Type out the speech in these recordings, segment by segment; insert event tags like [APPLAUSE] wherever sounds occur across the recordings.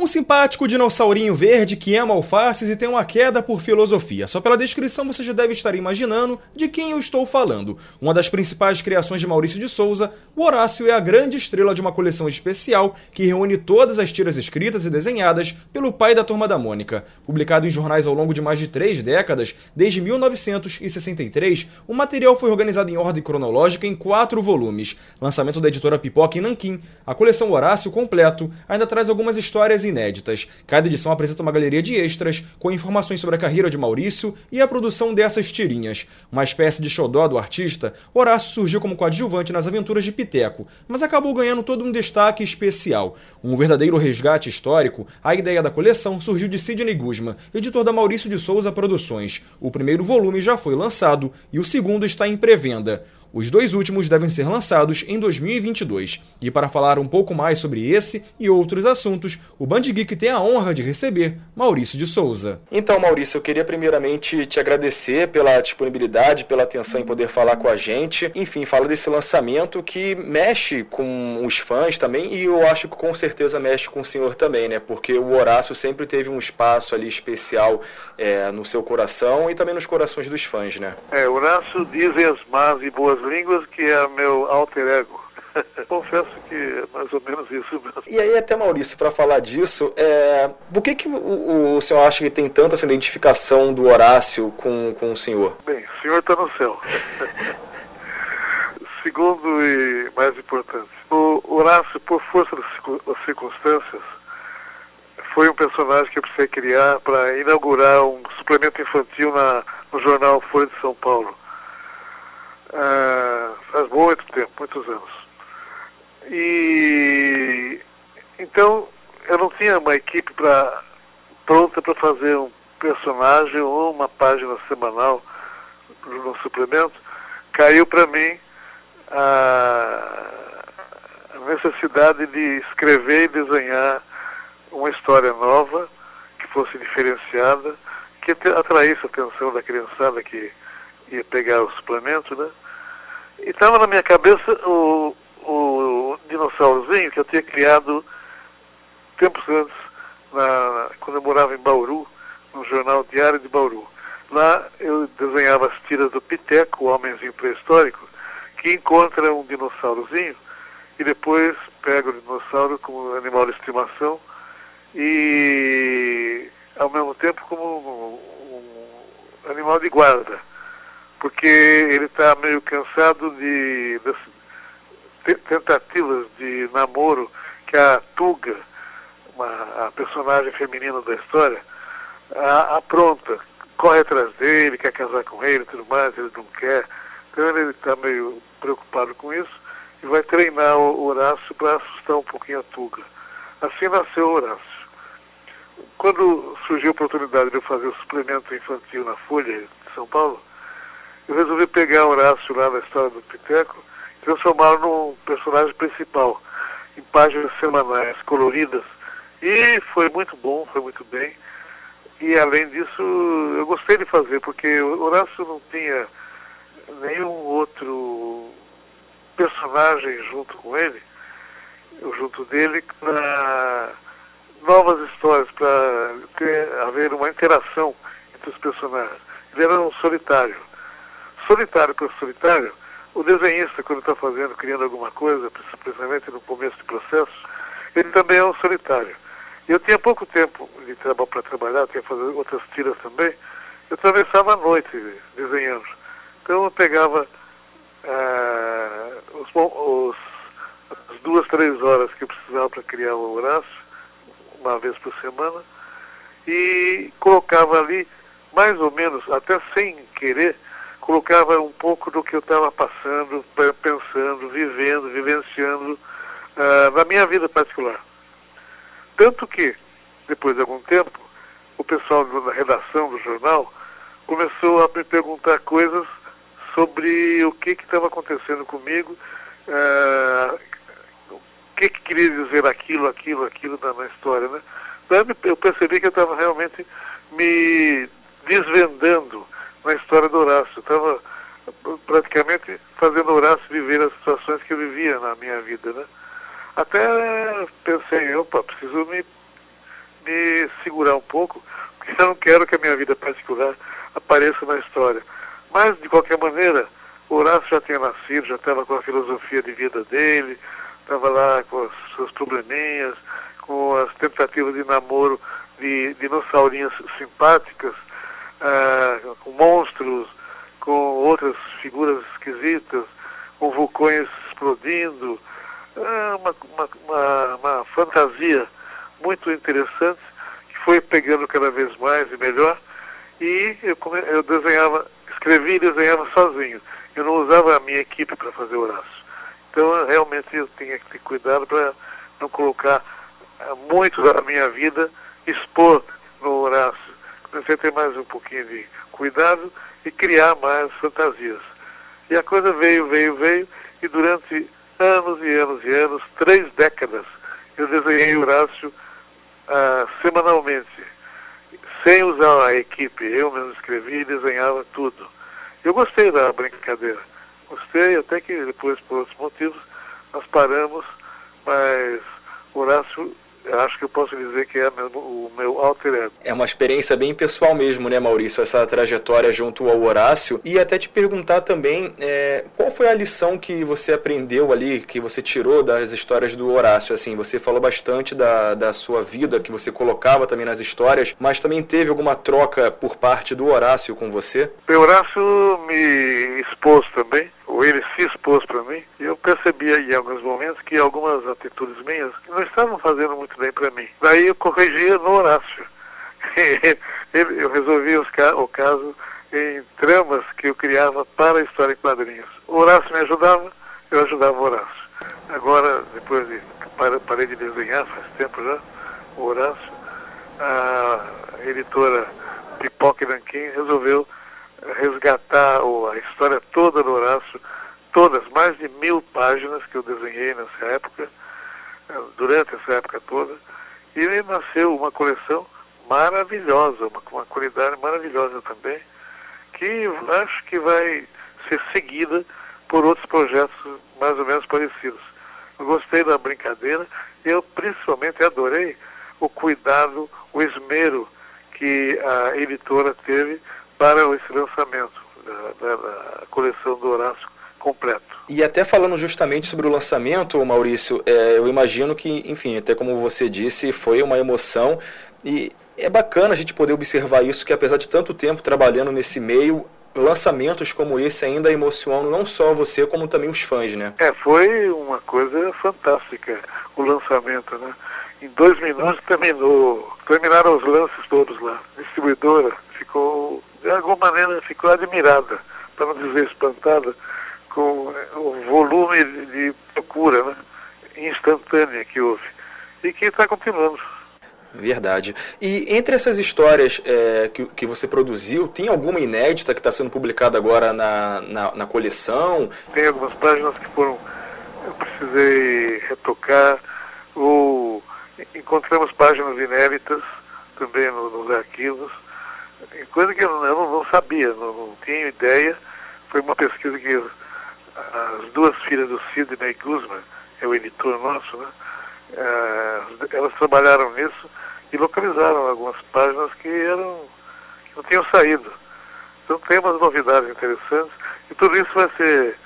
Um simpático dinossaurinho verde que ama alfaces e tem uma queda por filosofia. Só pela descrição você já deve estar imaginando de quem eu estou falando. Uma das principais criações de Maurício de Souza, o Horácio é a grande estrela de uma coleção especial que reúne todas as tiras escritas e desenhadas pelo pai da Turma da Mônica. Publicado em jornais ao longo de mais de três décadas, desde 1963, o material foi organizado em ordem cronológica em quatro volumes. Lançamento da editora Pipoca em Nanquim, a coleção Horácio completo ainda traz algumas histórias inéditas. Cada edição apresenta uma galeria de extras com informações sobre a carreira de Maurício e a produção dessas tirinhas. Uma espécie de xodó do artista, Horácio surgiu como coadjuvante nas aventuras de Piteco, mas acabou ganhando todo um destaque especial. Um verdadeiro resgate histórico, a ideia da coleção surgiu de Sidney Guzman, editor da Maurício de Souza Produções. O primeiro volume já foi lançado e o segundo está em pré-venda. Os dois últimos devem ser lançados em 2022. E para falar um pouco mais sobre esse e outros assuntos, o Band Geek tem a honra de receber Maurício de Souza. Então, Maurício, eu queria primeiramente te agradecer pela disponibilidade, pela atenção em poder falar com a gente. Enfim, fala desse lançamento que mexe com os fãs também e eu acho que com certeza mexe com o senhor também, né? Porque o Horácio sempre teve um espaço ali especial é, no seu coração e também nos corações dos fãs, né? É, Horácio dizem as más e boas línguas, que é meu alter ego. [LAUGHS] Confesso que é mais ou menos isso mesmo. E aí, até Maurício, para falar disso, é... por que, que o, o, senhor acha que tem tanta essa identificação do Horácio com, com o senhor? Bem, o senhor está no céu. [LAUGHS] Segundo e mais importante, o Horácio, por força das circunstâncias, foi um personagem que eu precisei criar para inaugurar um suplemento infantil na, no jornal Folha de São Paulo ah, faz muito tempo, muitos anos. E então eu não tinha uma equipe pra, pronta para fazer um personagem ou uma página semanal no suplemento. Caiu para mim a, a necessidade de escrever e desenhar uma história nova, que fosse diferenciada, que atraísse a atenção da criançada que ia pegar o suplemento, né? E estava na minha cabeça o, o dinossaurozinho que eu tinha criado tempos antes, na, quando eu morava em Bauru, no jornal Diário de Bauru. Lá eu desenhava as tiras do Piteco, o homenzinho pré-histórico, que encontra um dinossaurozinho e depois pega o dinossauro como animal de estimação e ao mesmo tempo como um, um animal de guarda porque ele está meio cansado de, tentativas de namoro que a Tuga, uma, a personagem feminina da história, apronta, corre atrás dele, quer casar com ele tudo mais, ele não quer. Então ele está meio preocupado com isso e vai treinar o Horácio para assustar um pouquinho a Tuga. Assim nasceu o Horácio. Quando surgiu a oportunidade de eu fazer o suplemento infantil na Folha de São Paulo, eu resolvi pegar Horácio lá na história do Piteco e transformá-lo num personagem principal, em páginas semanais, coloridas. E foi muito bom, foi muito bem. E além disso, eu gostei de fazer, porque Horácio não tinha nenhum outro personagem junto com ele, junto dele, para novas histórias, para haver uma interação entre os personagens. Ele era um solitário solitário para solitário, o desenhista, quando está fazendo, criando alguma coisa, principalmente no começo do processo, ele também é um solitário. Eu tinha pouco tempo de trabalho para trabalhar, tinha que fazer outras tiras também. Eu atravessava a noite desenhando. Então eu pegava ah, os, os, as duas, três horas que eu precisava para criar o Horácio, uma vez por semana, e colocava ali, mais ou menos, até sem querer, colocava um pouco do que eu estava passando, pensando, vivendo, vivenciando uh, na minha vida particular. Tanto que, depois de algum tempo, o pessoal da redação do jornal começou a me perguntar coisas sobre o que estava acontecendo comigo, uh, o que, que, queria dizer aquilo, aquilo, aquilo na, na história. Né? Daí eu percebi que eu estava realmente me desvendando na história do Horácio. Estava praticamente fazendo Horácio viver as situações que eu vivia na minha vida, né? Até pensei, opa, preciso me, me segurar um pouco, porque eu não quero que a minha vida particular apareça na história. Mas, de qualquer maneira, Horácio já tinha nascido, já estava com a filosofia de vida dele, estava lá com os seus probleminhas, com as tentativas de namoro de dinossaurinhas simpáticas, ah, com monstros, com outras figuras esquisitas, com vulcões explodindo. Ah, uma, uma, uma, uma fantasia muito interessante que foi pegando cada vez mais e melhor. E eu, eu desenhava, escrevia e desenhava sozinho. Eu não usava a minha equipe para fazer Horácio. Então, realmente, eu tinha que ter cuidado para não colocar ah, muito da minha vida, expor no Horácio. Comecei a ter mais um pouquinho de cuidado e criar mais fantasias. E a coisa veio, veio, veio, e durante anos e anos e anos, três décadas, eu desenhei Horácio ah, semanalmente, sem usar a equipe. Eu mesmo escrevia e desenhava tudo. Eu gostei da brincadeira. Gostei, até que depois, por outros motivos, nós paramos, mas Horácio acho que eu posso dizer que é o meu alter ego. É uma experiência bem pessoal mesmo, né, Maurício, essa trajetória junto ao Horácio. E até te perguntar também, é, qual foi a lição que você aprendeu ali, que você tirou das histórias do Horácio? Assim, você falou bastante da, da sua vida, que você colocava também nas histórias, mas também teve alguma troca por parte do Horácio com você? O Horácio me expôs também ou ele se expôs para mim, e eu percebia em alguns momentos que algumas atitudes minhas não estavam fazendo muito bem para mim. Daí eu corrigia no Horácio. [LAUGHS] eu resolvia o caso em tramas que eu criava para a história em quadrinhos. O Horácio me ajudava, eu ajudava o Horácio. Agora, depois de parei de desenhar, faz tempo já, o Horácio, a editora Pipoca Nanquim resolveu resgatar a história toda do Horácio, todas, mais de mil páginas que eu desenhei nessa época, eh, durante essa época toda, e nasceu uma coleção maravilhosa, uma, uma qualidade maravilhosa também, que acho que vai ser seguida por outros projetos mais ou menos parecidos. Eu gostei da brincadeira, eu principalmente adorei o cuidado, o esmero que a editora teve para esse lançamento da, da, da coleção do Horácio completo. E até falando justamente sobre o lançamento, Maurício, é, eu imagino que, enfim, até como você disse, foi uma emoção e é bacana a gente poder observar isso, que apesar de tanto tempo trabalhando nesse meio, lançamentos como esse ainda emocionam não só você, como também os fãs, né? É, foi uma coisa fantástica o lançamento, né? Em dois minutos terminou, terminaram os lances todos lá. A distribuidora ficou de alguma maneira ficou admirada, para não dizer espantada, com o volume de procura né, instantânea que houve e que está continuando. Verdade. E entre essas histórias é, que, que você produziu, tem alguma inédita que está sendo publicada agora na, na, na, coleção? Tem algumas páginas que foram. Eu precisei retocar, ou encontramos páginas inéditas também nos, nos arquivos coisa que eu, não, não sabia, não, não, tinha ideia. Foi uma pesquisa que as duas filhas do Sidney Guzman, é o editor nosso, né? Eh, elas trabalharam nisso e localizaram algumas páginas que eram que não tinham saído. Então tem umas novidades interessantes e tudo isso vai ser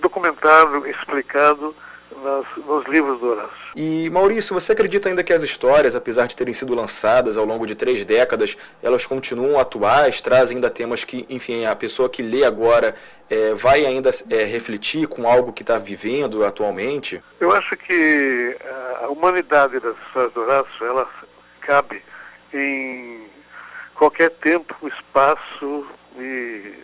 documentado, explicado nas, nos livros do Horácio. E Maurício, você acredita ainda que as histórias, apesar de terem sido lançadas ao longo de três décadas, elas continuam atuais, trazem ainda temas que, enfim, a pessoa que lê agora é, vai ainda é, refletir com algo que está vivendo atualmente? Eu acho que a humanidade das histórias do Horácio, ela cabe em qualquer tempo, espaço e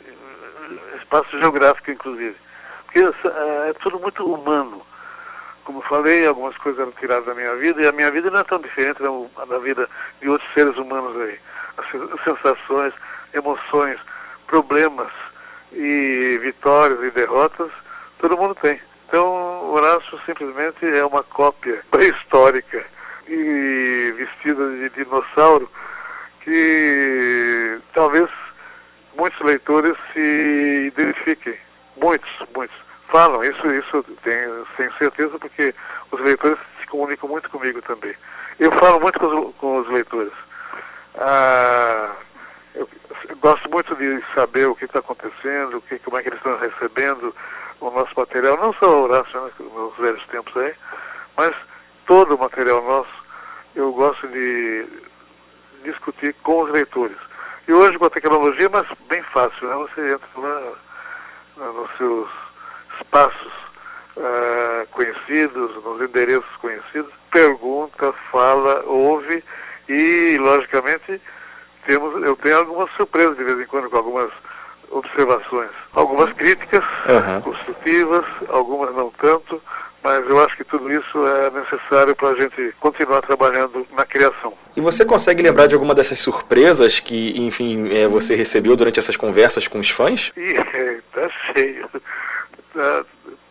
espaço geográfico, inclusive. Porque é, é tudo muito humano como falei, algumas coisas eram tiradas da minha vida, e a minha vida não é tão diferente da, da vida de outros seres humanos aí. As sensações, emoções, problemas e vitórias e derrotas, todo mundo tem. Então, Horácio simplesmente é uma cópia [LAUGHS] pré-histórica e vestida de dinossauro que talvez muitos leitores se identifiquem. Muitos, muitos. Falam, isso, isso tenho, tenho certeza, porque os leitores se comunicam muito comigo também. Eu falo muito com os, com os leitores. Ah, eu, eu, gosto muito de saber o que está acontecendo, o que, como é que eles estão recebendo o nosso material, não só o Horácio né, nos velhos tempos aí, mas todo o material nosso, eu gosto de discutir com os leitores. E hoje com a tecnologia é mas bem fácil, né? Você entra lá nos seus espaços uh, conhecidos, nos endereços conhecidos, pergunta, fala, ouve e, logicamente, temos, eu tenho algumas surpresas de vez em quando com algumas observações. Algumas críticas uhum. construtivas, algumas não tanto, mas eu acho que tudo isso é necessário para a gente continuar trabalhando na criação. E você consegue lembrar de alguma dessas surpresas que, enfim, é, você recebeu durante essas conversas com os fãs? Ih, [LAUGHS] tá cheio.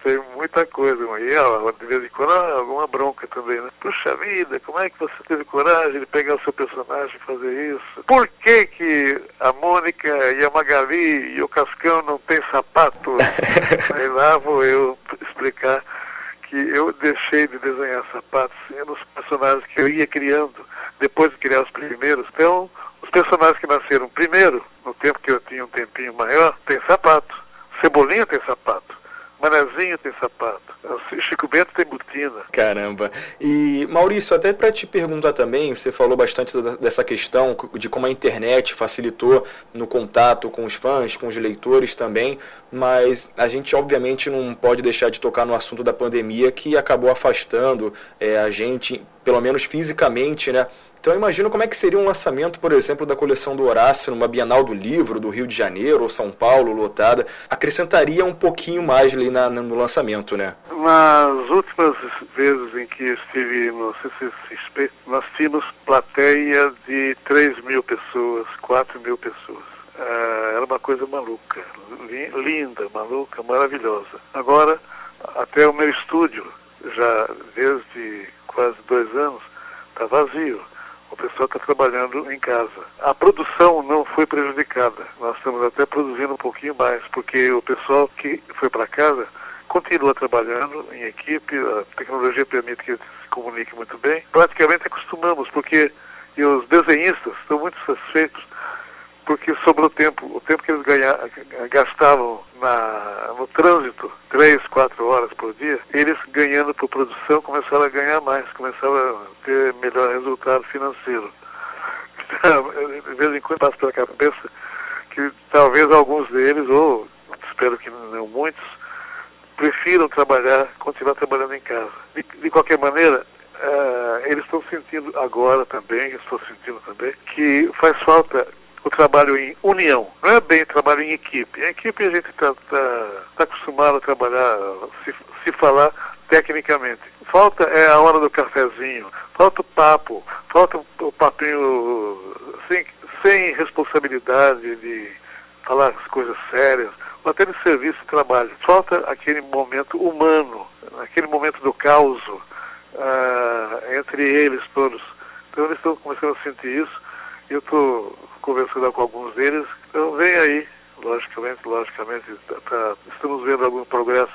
Tem muita coisa, e de vez em quando alguma bronca também, né? Puxa vida, como é que você teve coragem de pegar o seu personagem e fazer isso? Por que que a Mônica e a Magali e o Cascão não têm sapato? [LAUGHS] Aí lá vou eu explicar que eu deixei de desenhar sapatos nos personagens que eu ia criando depois de criar os primeiros. Então, os personagens que nasceram primeiro, no tempo que eu tinha um tempinho maior, tem sapato. Cebolinha tem sapato. Manezinho tem sapato. Chico Bento tem botina. Caramba. E Maurício, até para te perguntar também, você falou bastante dessa questão de como a internet facilitou no contato com os fãs, com os leitores também, mas a gente obviamente não pode deixar de tocar no assunto da pandemia que acabou afastando é, a gente, pelo menos fisicamente, né, então eu imagino como é que seria um lançamento, por exemplo, da coleção do Horácio numa Bienal do Livro do Rio de Janeiro ou São Paulo, lotada. Acrescentaria um pouquinho mais ali na, no lançamento, né? Nas últimas vezes em que estive no CCXP, nós tínhamos plateia de 3 mil pessoas, 4 mil pessoas. Uh, era uma coisa maluca, linda, maluca, maravilhosa. Agora, até o meu estúdio, já desde quase dois anos, está vazio o pessoal está trabalhando em casa. A produção não foi prejudicada. Nós estamos até produzindo um pouquinho mais, porque o pessoal que foi para casa continua trabalhando em equipe, a tecnologia permite que eles se comuniquem muito bem. Praticamente acostumamos, porque os desenhistas estão muito satisfeitos porque sobrou tempo. O tempo que eles ganha, gastavam na, no trânsito, três, quatro horas por dia, eles ganhando por produção começaram a ganhar mais, começaram a ter melhor resultado financeiro. Então, [LAUGHS] de vez em quando passa pela cabeça que talvez alguns deles, ou espero que não muitos, prefiram trabalhar, continuar trabalhando em casa. De, de qualquer maneira, uh, eles estão sentindo agora também, estou sentindo também, que faz falta o trabalho em união, não é bem trabalho em equipe. Em equipe a gente está tá, tá acostumado a trabalhar, se, se falar tecnicamente. Falta é a hora do cafezinho, falta o papo, falta o papinho sem, sem responsabilidade de falar as coisas sérias, ou até de serviço de trabalho. Falta aquele momento humano, aquele momento do caos uh, entre eles todos. Então eles estão começando a sentir isso. E eu estou conversando com alguns deles. Então vem aí, logicamente, logicamente, tá, tá, estamos vendo algum progresso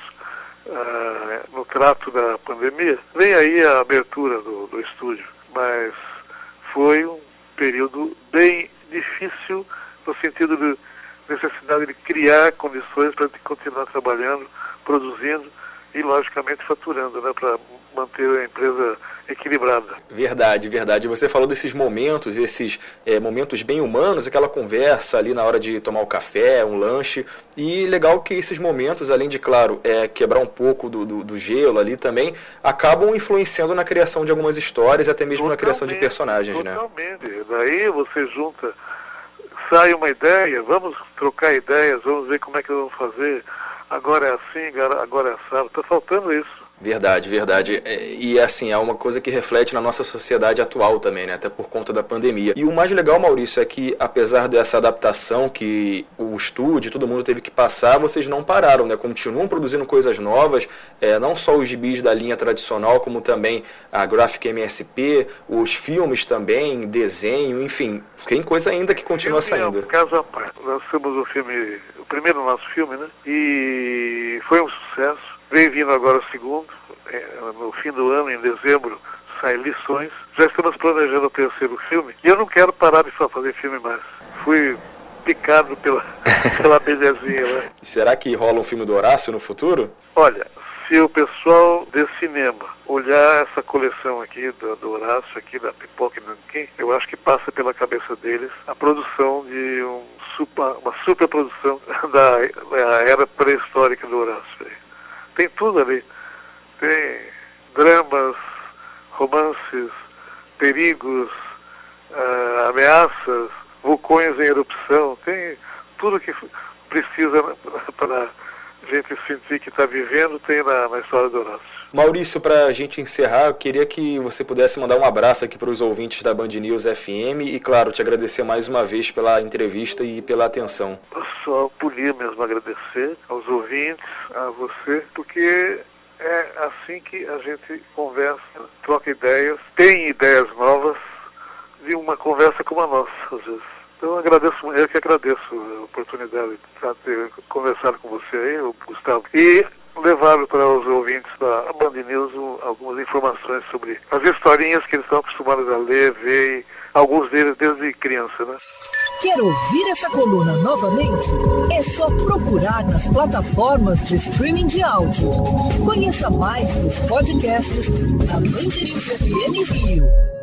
uh, no trato da pandemia. Vem aí a abertura do, do estúdio, mas foi um período bem difícil no sentido de necessidade de criar condições para continuar trabalhando, produzindo e, logicamente, faturando, né, para manter a empresa equilibrada. Verdade, verdade. Você falou desses momentos, esses é, momentos bem humanos, aquela conversa ali na hora de tomar o café, um lanche. E legal que esses momentos, além de, claro, é, quebrar um pouco do, do, do gelo ali também, acabam influenciando na criação de algumas histórias, até mesmo totalmente, na criação de personagens, totalmente. né? Totalmente. Daí você junta, sai uma ideia, vamos trocar ideias, vamos ver como é que vamos fazer agora é assim, agora é assado. Está faltando isso. Verdade, verdade. É, e assim, é uma coisa que reflete na nossa sociedade atual também, né? Até por conta da pandemia. E o mais legal, Maurício, é que apesar dessa adaptação que o estúdio, todo mundo teve que passar, vocês não pararam, né? Continuam produzindo coisas novas, é, não só os gibis da linha tradicional, como também a Graphic MSP, os filmes também, desenho, enfim, tem coisa ainda que continua saindo. É um caso à parte. Nós temos o filme, o primeiro nosso filme, né? E foi um sucesso Vem vindo agora o segundo, é, no fim do ano, em dezembro, sai Lições. Já estamos planejando o terceiro filme. E eu não quero parar de só fazer filme mais. Fui picado pela, [LAUGHS] pela belezinha lá. Né? Será que rola um filme do Horácio no futuro? Olha, se o pessoal de cinema olhar essa coleção aqui do, do Horácio, aqui da Pipoca e Nanquim, eu acho que passa pela cabeça deles a produção de um super, uma superprodução [LAUGHS] da, da era pré-histórica do Horácio tem tudo ali. Tem dramas, romances, perigos, uh, ameaças, vulcões em erupção, tem tudo que precisa [LAUGHS] para a gente sentir que está vivendo, tem na, na história do Horácio. Maurício, para a gente encerrar, eu queria que você pudesse mandar um abraço aqui para os ouvintes da Band News FM e, claro, te agradecer mais uma vez pela entrevista e pela atenção. Só podia mesmo agradecer aos ouvintes, a você, porque é assim que a gente conversa, troca ideias, tem ideias novas de uma conversa como a nossa, às vezes. Então eu agradeço, eu que agradeço a oportunidade de ter conversado com você aí, Gustavo. E levaram para os ouvintes da Band News algumas informações sobre as historinhas que eles estão acostumados a ler, ver, e alguns deles desde criança, né? Quer ouvir essa coluna novamente? É só procurar nas plataformas de streaming de áudio. Conheça mais dos podcasts da Band News FM Rio.